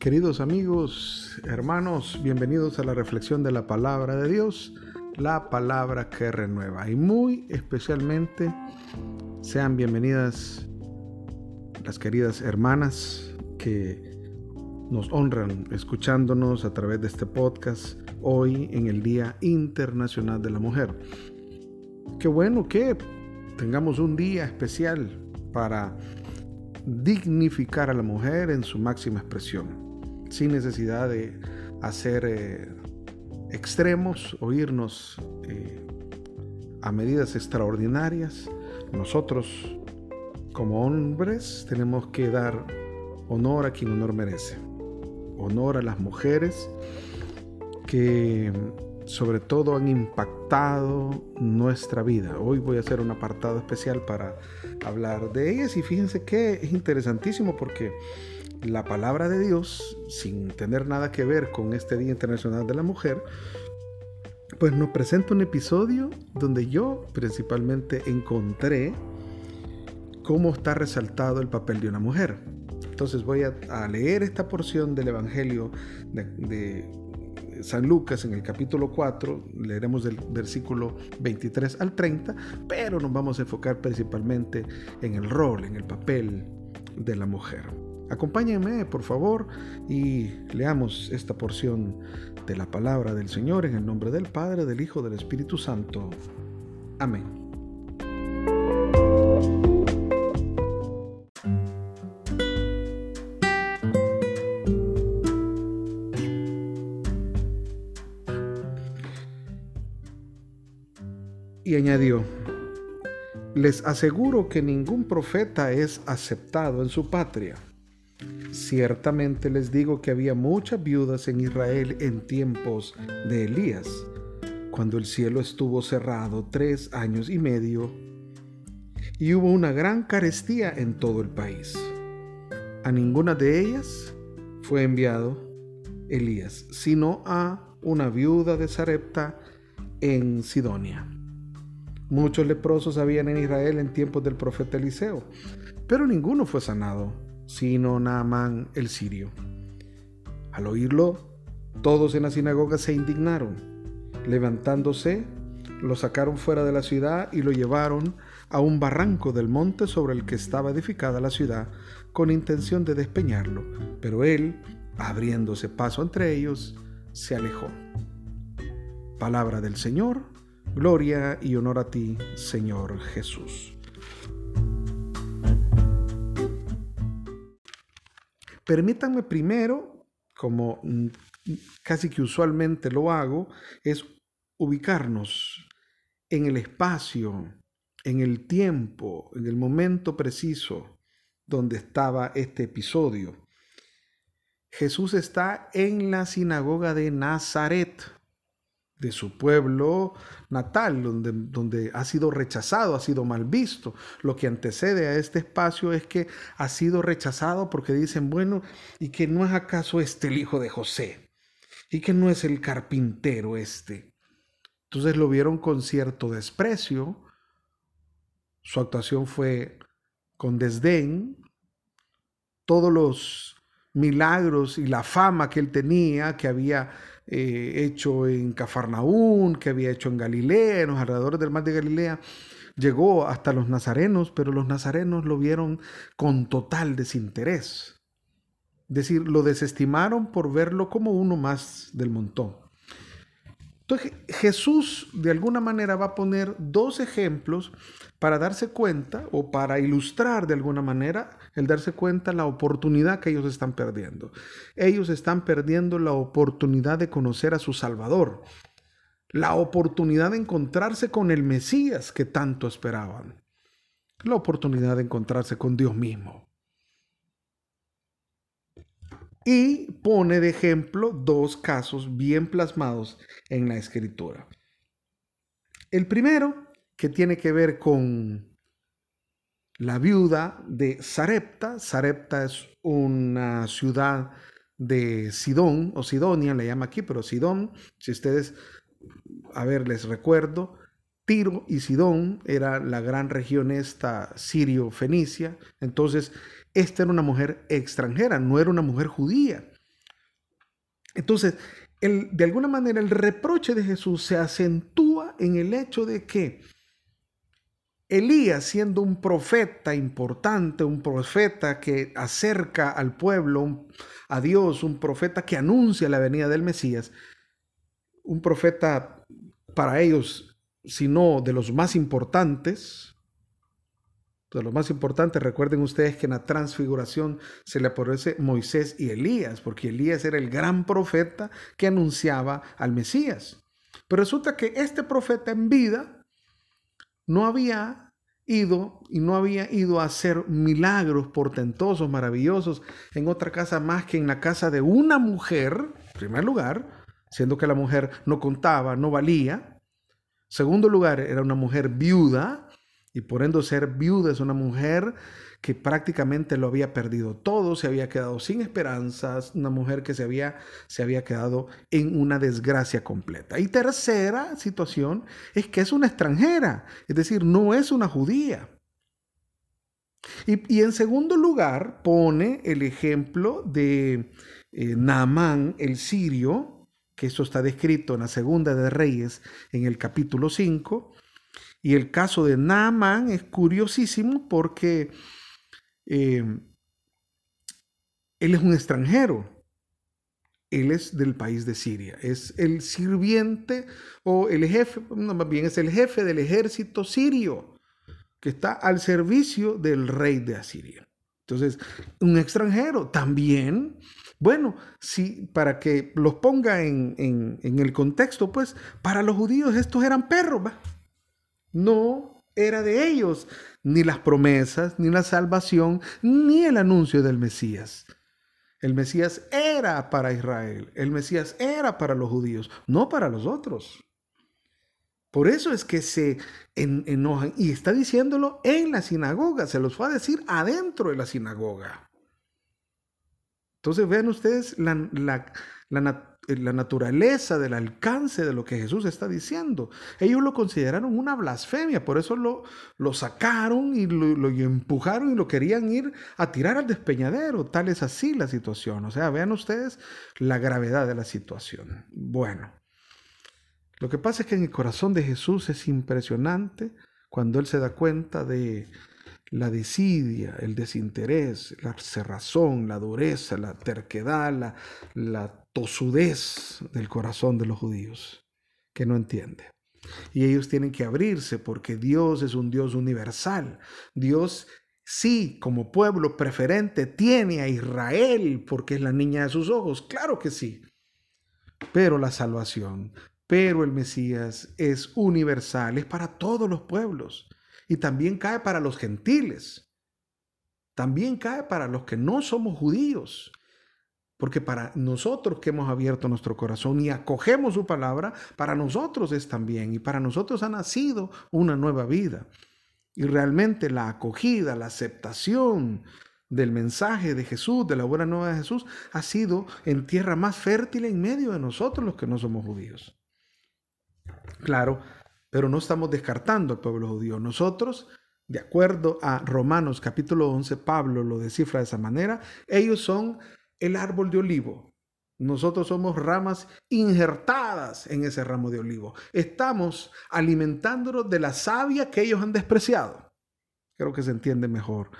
Queridos amigos, hermanos, bienvenidos a la reflexión de la palabra de Dios, la palabra que renueva. Y muy especialmente sean bienvenidas las queridas hermanas que nos honran escuchándonos a través de este podcast hoy en el Día Internacional de la Mujer. Qué bueno que tengamos un día especial para dignificar a la mujer en su máxima expresión sin necesidad de hacer eh, extremos o irnos eh, a medidas extraordinarias. Nosotros, como hombres, tenemos que dar honor a quien honor merece. Honor a las mujeres que sobre todo han impactado nuestra vida. Hoy voy a hacer un apartado especial para hablar de ellas y fíjense que es interesantísimo porque la palabra de Dios, sin tener nada que ver con este Día Internacional de la Mujer, pues nos presenta un episodio donde yo principalmente encontré cómo está resaltado el papel de una mujer. Entonces voy a, leer esta porción del Evangelio de, San Lucas en el capítulo 4, leeremos del versículo 23 al 30, pero nos vamos a enfocar principalmente en el rol, en el papel de la mujer. Acompáñenme, por favor, y leamos esta porción de la palabra del Señor en el nombre del Padre, del Hijo, del Espíritu Santo. Amén. Y añadió, les aseguro que ningún profeta es aceptado en su patria. Ciertamente les digo que había muchas viudas en Israel en tiempos de Elías, cuando el cielo estuvo cerrado tres años y medio y hubo una gran carestía en todo el país. A ninguna de ellas fue enviado Elías, sino a una viuda de Sarepta en Sidonia. Muchos leprosos habían en Israel en tiempos del profeta Eliseo, pero ninguno fue sanado sino Naamán el sirio. Al oírlo, todos en la sinagoga se indignaron. Levantándose, lo sacaron fuera de la ciudad y lo llevaron a un barranco del monte sobre el que estaba edificada la ciudad, con intención de despeñarlo. Pero él, abriéndose paso entre ellos, se alejó. Palabra del Señor, gloria y honor a ti, Señor Jesús. Permítanme primero, como casi que usualmente lo hago, es ubicarnos en el espacio, en el tiempo, en el momento preciso donde estaba este episodio. Jesús está en la sinagoga de Nazaret de su pueblo natal, donde, donde, ha sido rechazado, ha sido mal visto. Lo que antecede a este espacio es que ha sido rechazado porque dicen, bueno, ¿y que no es acaso este el hijo de José? ¿Y que no es el carpintero este? Entonces lo vieron con cierto desprecio. Su actuación fue con desdén. Todos los milagros y la fama que él tenía, que había eh, hecho en Cafarnaún, que había hecho en Galilea, en los alrededores del mar de Galilea, llegó hasta los nazarenos, pero los nazarenos lo vieron con total desinterés. Es decir, lo desestimaron por verlo como uno más del montón. Entonces Jesús de alguna manera va a poner dos ejemplos para darse cuenta o para ilustrar de alguna manera el darse cuenta la oportunidad que ellos están perdiendo. Ellos están perdiendo la oportunidad de conocer a su Salvador, la oportunidad de encontrarse con el Mesías que tanto esperaban, la oportunidad de encontrarse con Dios mismo. Y pone de ejemplo dos casos bien plasmados en la escritura. El primero que tiene que ver con la viuda de Sarepta. Sarepta es una ciudad de Sidón o Sidonia, le llama aquí, pero Sidón, si ustedes, a ver, les recuerdo, Tiro y Sidón era la gran región esta sirio-fenicia. Entonces, esta era una mujer extranjera, no era una mujer judía. Entonces, de alguna manera el reproche de Jesús se acentúa en el hecho de que Elías, siendo un profeta importante, un profeta que acerca al pueblo a Dios, un profeta que anuncia la venida del Mesías, un profeta para ellos, sino de los más importantes, de los más importantes, recuerden ustedes que en la transfiguración se le aparece Moisés y Elías, porque Elías era el gran profeta que anunciaba al Mesías. Pero resulta que este profeta en vida no había ido y no había ido a hacer milagros portentosos, maravillosos en otra casa más que en la casa de una mujer, en primer lugar, siendo que la mujer no contaba, no valía. Segundo lugar, era una mujer viuda y por ser viuda es una mujer que prácticamente lo había perdido todo, se había quedado sin esperanzas, una mujer que se había, se había quedado en una desgracia completa. Y tercera situación es que es una extranjera, es decir, no es una judía. Y, en segundo lugar pone el ejemplo de eh, Naamán, el sirio, que eso está descrito en la segunda de Reyes, en el capítulo 5. Y el caso de Naamán es curiosísimo porque eh, él es un extranjero. Él es del país de Siria. Es el sirviente o el jefe, no, más bien es el jefe del ejército sirio que está al servicio del rey de Asiria. Entonces, un extranjero también, bueno, si para que los ponga en, en, el contexto, pues para los judíos estos eran perros. No era de ellos ni las promesas, ni la salvación, ni el anuncio del Mesías. El Mesías era para Israel, el Mesías era para los judíos, no para los otros. Por eso es que se enojan y está diciéndolo en la sinagoga, se los fue a decir adentro de la sinagoga. Entonces vean ustedes la, la, la, la naturaleza del alcance de lo que Jesús está diciendo. Ellos lo consideraron una blasfemia, por eso lo, lo sacaron y lo, empujaron y lo querían ir a tirar al despeñadero. Tal es así la situación. O sea, vean ustedes la gravedad de la situación. Bueno, lo que pasa es que en el corazón de Jesús es impresionante cuando Él se da cuenta de la desidia, el desinterés, la cerrazón, la dureza, la terquedad, la, la tosudez del corazón de los judíos, que no entiende. Y ellos tienen que abrirse porque Dios es un Dios universal. Dios sí, como pueblo preferente, tiene a Israel porque es la niña de sus ojos. Claro que sí. Pero la salvación, pero el Mesías es universal, es para todos los pueblos. Y también cae para los gentiles. También cae para los que no somos judíos. Porque para nosotros que hemos abierto nuestro corazón y acogemos su palabra, para nosotros es también. Y para nosotros ha nacido una nueva vida. Y realmente la acogida, la aceptación del mensaje de Jesús, de la buena nueva de Jesús, ha sido en tierra más fértil en medio de nosotros los que no somos judíos. Claro, pero no estamos descartando al pueblo judío. Nosotros, de acuerdo a Romanos capítulo 11, Pablo lo descifra de esa manera, ellos son el árbol de olivo. Nosotros somos ramas injertadas en ese ramo de olivo. Estamos alimentándonos de la savia que ellos han despreciado. Creo que se entiende mejor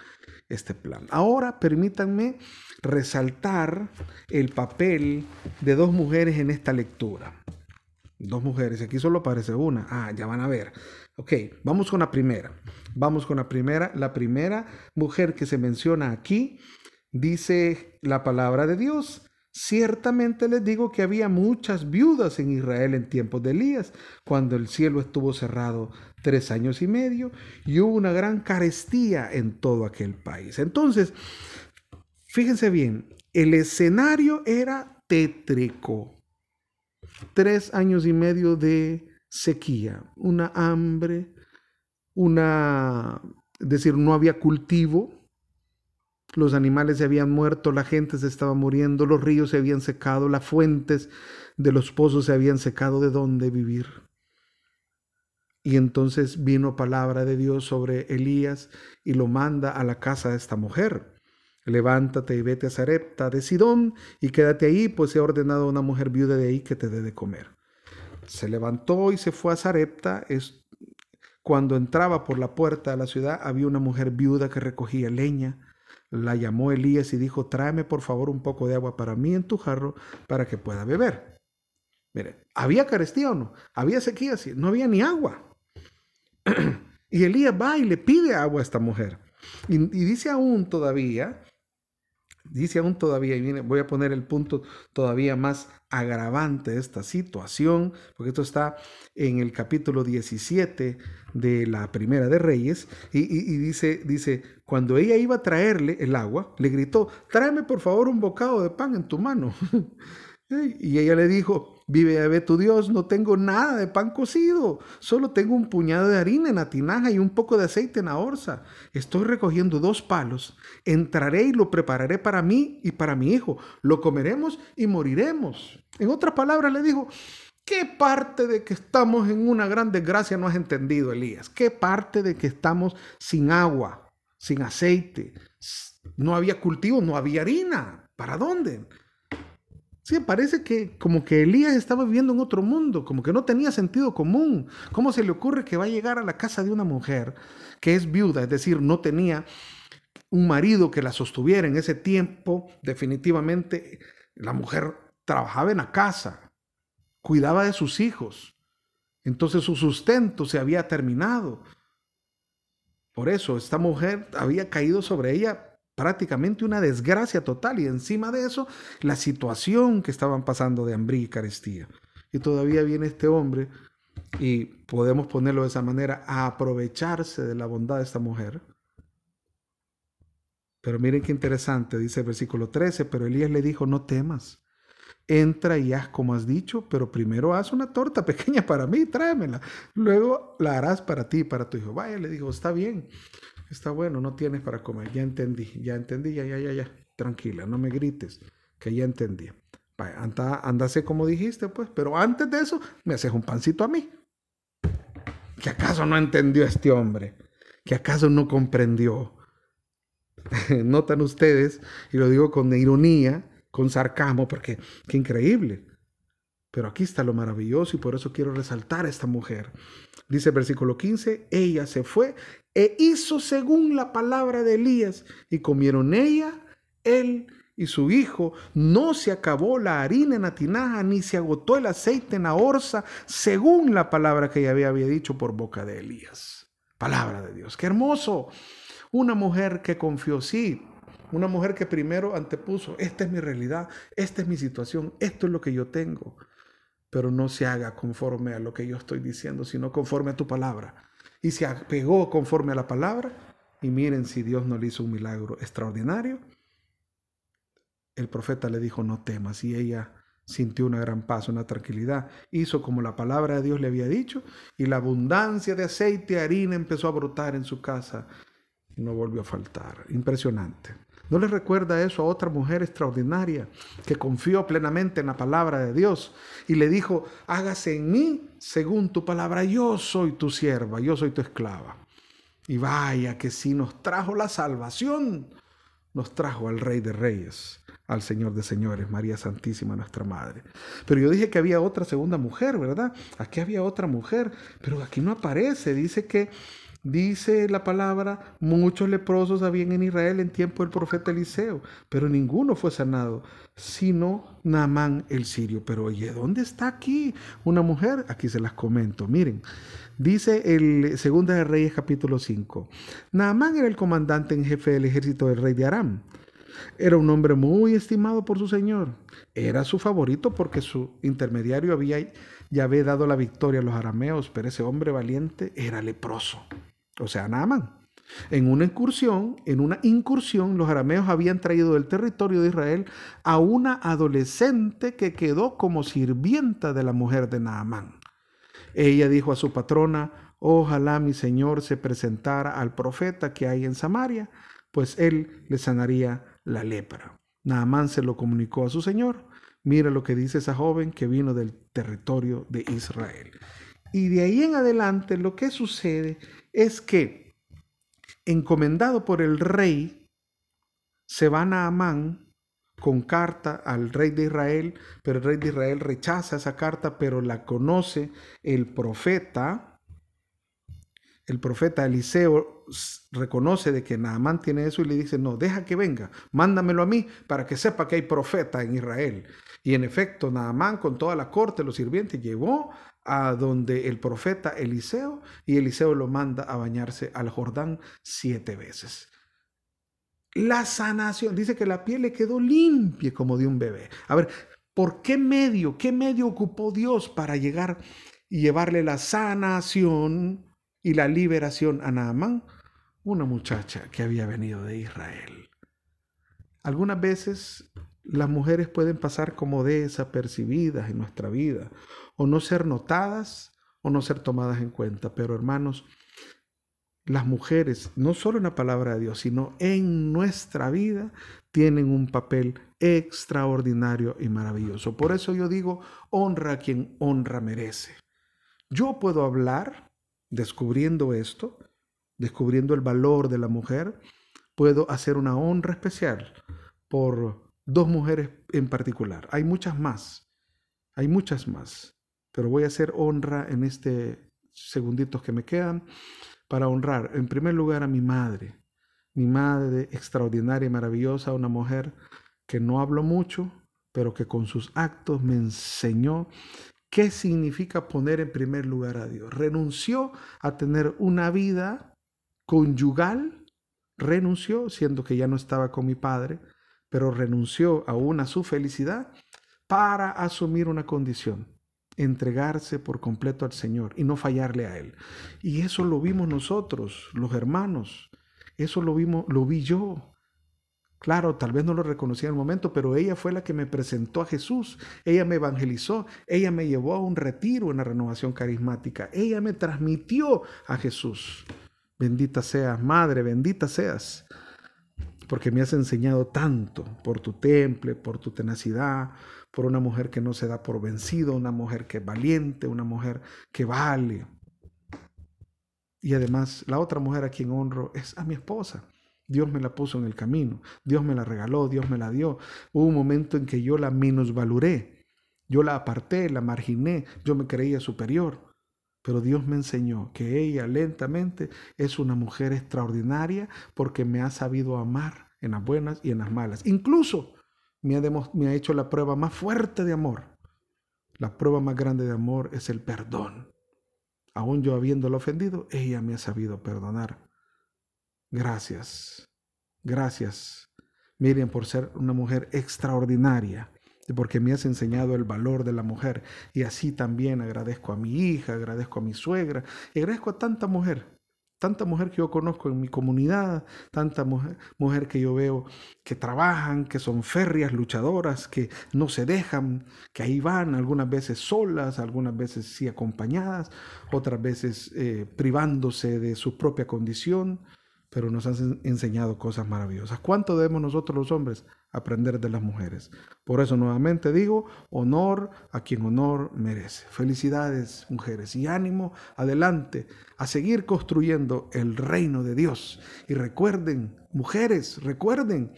este plan. Ahora permítanme resaltar el papel de dos mujeres en esta lectura. Dos mujeres, aquí solo aparece una. Ah, ya van a ver. Ok, vamos con la primera. Vamos con la primera. La primera mujer que se menciona aquí Dice la palabra de Dios, ciertamente les digo que había muchas viudas en Israel en tiempos de Elías, cuando el cielo estuvo cerrado tres años y medio y hubo una gran carestía en todo aquel país. Entonces, fíjense bien, el escenario era tétrico. Tres años y medio de sequía, una hambre, una, es decir, no había cultivo, los animales se habían muerto, la gente se estaba muriendo, los ríos se habían secado, las fuentes de los pozos se habían secado de dónde vivir. Y entonces vino palabra de Dios sobre Elías y lo manda a la casa de esta mujer. levántate y vete a Sarepta de Sidón y quédate ahí, pues he ordenado a una mujer viuda de ahí que te dé de comer. Se levantó y se fue a Sarepta. Cuando entraba por la puerta de la ciudad había una mujer viuda que recogía leña. La llamó Elías y dijo, tráeme por favor un poco de agua para mí en tu jarro para que pueda beber. Mire, ¿había carestía o no? ¿Había sequía? Sí, no había ni agua. y Elías va y le pide agua a esta mujer. Y, y dice aún todavía Dice aún todavía, y viene, voy a poner el punto todavía más agravante de esta situación, porque esto está en el capítulo 17 de la Primera de Reyes, y, y, dice, dice, cuando ella iba a traerle el agua, le gritó, tráeme por favor un bocado de pan en tu mano. y ella le dijo, Vive ve tu Dios, no tengo nada de pan cocido, solo tengo un puñado de harina en la tinaja y un poco de aceite en la orza. Estoy recogiendo dos palos, entraré y lo prepararé para mí y para mi hijo. Lo comeremos y moriremos. En otras palabras le dijo, ¿qué parte de que estamos en una gran desgracia no has entendido, Elías? ¿Qué parte de que estamos sin agua, sin aceite? No había cultivo, no había harina. ¿Para dónde? Sí, parece que como que Elías estaba viviendo en otro mundo, como que no tenía sentido común. ¿Cómo se le ocurre que va a llegar a la casa de una mujer que es viuda, es decir, no tenía un marido que la sostuviera en ese tiempo? Definitivamente la mujer trabajaba en la casa, cuidaba de sus hijos. Entonces su sustento se había terminado. Por eso esta mujer había caído sobre ella prácticamente una desgracia total y encima de eso la situación que estaban pasando de hambre y carestía. Y todavía viene este hombre y podemos ponerlo de esa manera a aprovecharse de la bondad de esta mujer. Pero miren qué interesante, dice el versículo 13, pero Elías le dijo, no temas, entra y haz como has dicho, pero primero haz una torta pequeña para mí, tráemela, luego la harás para ti para tu hijo. Vaya, le dijo, está bien. Está bueno, no tienes para comer. Ya entendí, ya entendí, ya, ya, ya, ya. Tranquila, no me grites, que ya entendí. Vaya, anda, andase como dijiste, pues. Pero antes de eso, me haces un pancito a mí. ¿Que acaso no entendió este hombre? ¿Que acaso no comprendió? Notan ustedes, y lo digo con ironía, con sarcasmo, porque qué increíble. Pero aquí está lo maravilloso y por eso quiero resaltar a esta mujer. Dice el versículo 15, ella se fue e hizo según la palabra de Elías y comieron ella, él y su hijo. No se acabó la harina en la tinaja ni se agotó el aceite en la orza según la palabra que ella había dicho por boca de Elías. Palabra de Dios. Qué hermoso. Una mujer que confió, sí, una mujer que primero antepuso, esta es mi realidad, esta es mi situación, esto es lo que yo tengo pero no se haga conforme a lo que yo estoy diciendo, sino conforme a tu palabra. Y se apegó conforme a la palabra. Y miren si Dios no le hizo un milagro extraordinario. El profeta le dijo, no temas. Y ella sintió una gran paz, una tranquilidad. Hizo como la palabra de Dios le había dicho. Y la abundancia de aceite y harina empezó a brotar en su casa. Y no volvió a faltar. Impresionante. ¿No le recuerda eso a otra mujer extraordinaria que confió plenamente en la palabra de Dios y le dijo, hágase en mí según tu palabra, yo soy tu sierva, yo soy tu esclava? Y vaya que si nos trajo la salvación, nos trajo al Rey de Reyes, al Señor de Señores, María Santísima, nuestra Madre. Pero yo dije que había otra segunda mujer, ¿verdad? Aquí había otra mujer, pero aquí no aparece, dice que Dice la palabra, muchos leprosos habían en Israel en tiempo del profeta Eliseo, pero ninguno fue sanado, sino Naamán el sirio. Pero oye, ¿dónde está aquí una mujer? Aquí se las comento. Miren, dice el Segunda de Reyes capítulo 5. Naamán era el comandante en jefe del ejército del rey de Aram. Era un hombre muy estimado por su señor. Era su favorito porque su intermediario había ya había dado la victoria a los arameos, pero ese hombre valiente era leproso o sea, Naamán. En una incursión, en una incursión, los arameos habían traído del territorio de Israel a una adolescente que quedó como sirvienta de la mujer de Naamán. Ella dijo a su patrona, ojalá mi señor se presentara al profeta que hay en Samaria, pues él le sanaría la lepra. Naamán se lo comunicó a su señor. Mira lo que dice esa joven que vino del territorio de Israel. Y de ahí en adelante lo que sucede es que, encomendado por el rey, se va Naamán con carta al rey de Israel, pero el rey de Israel rechaza esa carta, pero la conoce el profeta. El profeta Eliseo reconoce de que Naamán tiene eso y le dice, no, deja que venga, mándamelo a mí para que sepa que hay profeta en Israel. Y en efecto, Naamán con toda la corte, los sirvientes, llegó a donde el profeta Eliseo y Eliseo lo manda a bañarse al Jordán siete veces. La sanación, dice que la piel le quedó limpia como de un bebé. A ver, ¿por qué medio, qué medio ocupó Dios para llegar y llevarle la sanación y la liberación a Naamán? Una muchacha que había venido de Israel. Algunas veces las mujeres pueden pasar como desapercibidas en nuestra vida, o no ser notadas, o no ser tomadas en cuenta. Pero hermanos, las mujeres, no solo en la palabra de Dios, sino en nuestra vida, tienen un papel extraordinario y maravilloso. Por eso yo digo, honra a quien honra merece. Yo puedo hablar, descubriendo esto, descubriendo el valor de la mujer, puedo hacer una honra especial por dos mujeres en particular. Hay muchas más, hay muchas más, pero voy a hacer honra en este segunditos que me quedan para honrar en primer lugar a mi madre, mi madre extraordinaria y maravillosa, una mujer que no habló mucho, pero que con sus actos me enseñó qué significa poner en primer lugar a Dios. Renunció a tener una vida conyugal, renunció, siendo que ya no estaba con mi padre, pero renunció aún a su felicidad para asumir una condición, entregarse por completo al Señor y no fallarle a Él. Y eso lo vimos nosotros, los hermanos. Eso lo vimos, lo vi yo. Claro, tal vez no lo reconocía en el momento, pero ella fue la que me presentó a Jesús. Ella me evangelizó. Ella me llevó a un retiro en la renovación carismática. Ella me transmitió a Jesús. Bendita seas, Madre, bendita seas, porque me has enseñado tanto por tu temple, por tu tenacidad, por una mujer que no se da por vencido, una mujer que es valiente, una mujer que vale. Y además, la otra mujer a quien honro es a mi esposa. Dios me la puso en el camino, Dios me la regaló, Dios me la dio. Hubo un momento en que yo la minusvaloré, yo la aparté, la marginé, yo me creía superior. Pero Dios me enseñó que ella lentamente es una mujer extraordinaria porque me ha sabido amar en las buenas y en las malas. Incluso me ha, hecho la prueba más fuerte de amor. La prueba más grande de amor es el perdón. Aún yo habiéndolo ofendido, ella me ha sabido perdonar. Gracias. Gracias, Miriam, por ser una mujer extraordinaria porque me has enseñado el valor de la mujer. Y así también agradezco a mi hija, agradezco a mi suegra, agradezco a tanta mujer Tanta mujer que yo conozco en mi comunidad, tanta mujer, mujer, que yo veo que trabajan, que son férreas, luchadoras, que no se dejan, que ahí van, algunas veces solas, algunas veces sí acompañadas, otras veces eh, privándose de su propia condición, pero nos han enseñado cosas maravillosas. ¿Cuánto debemos nosotros los hombres aprender de las mujeres? Por eso nuevamente digo, honor a quien honor merece. Felicidades mujeres y ánimo adelante a seguir construyendo el reino de Dios. Y recuerden, mujeres, recuerden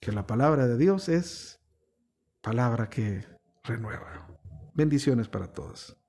que la palabra de Dios es palabra que renueva. Bendiciones para todos.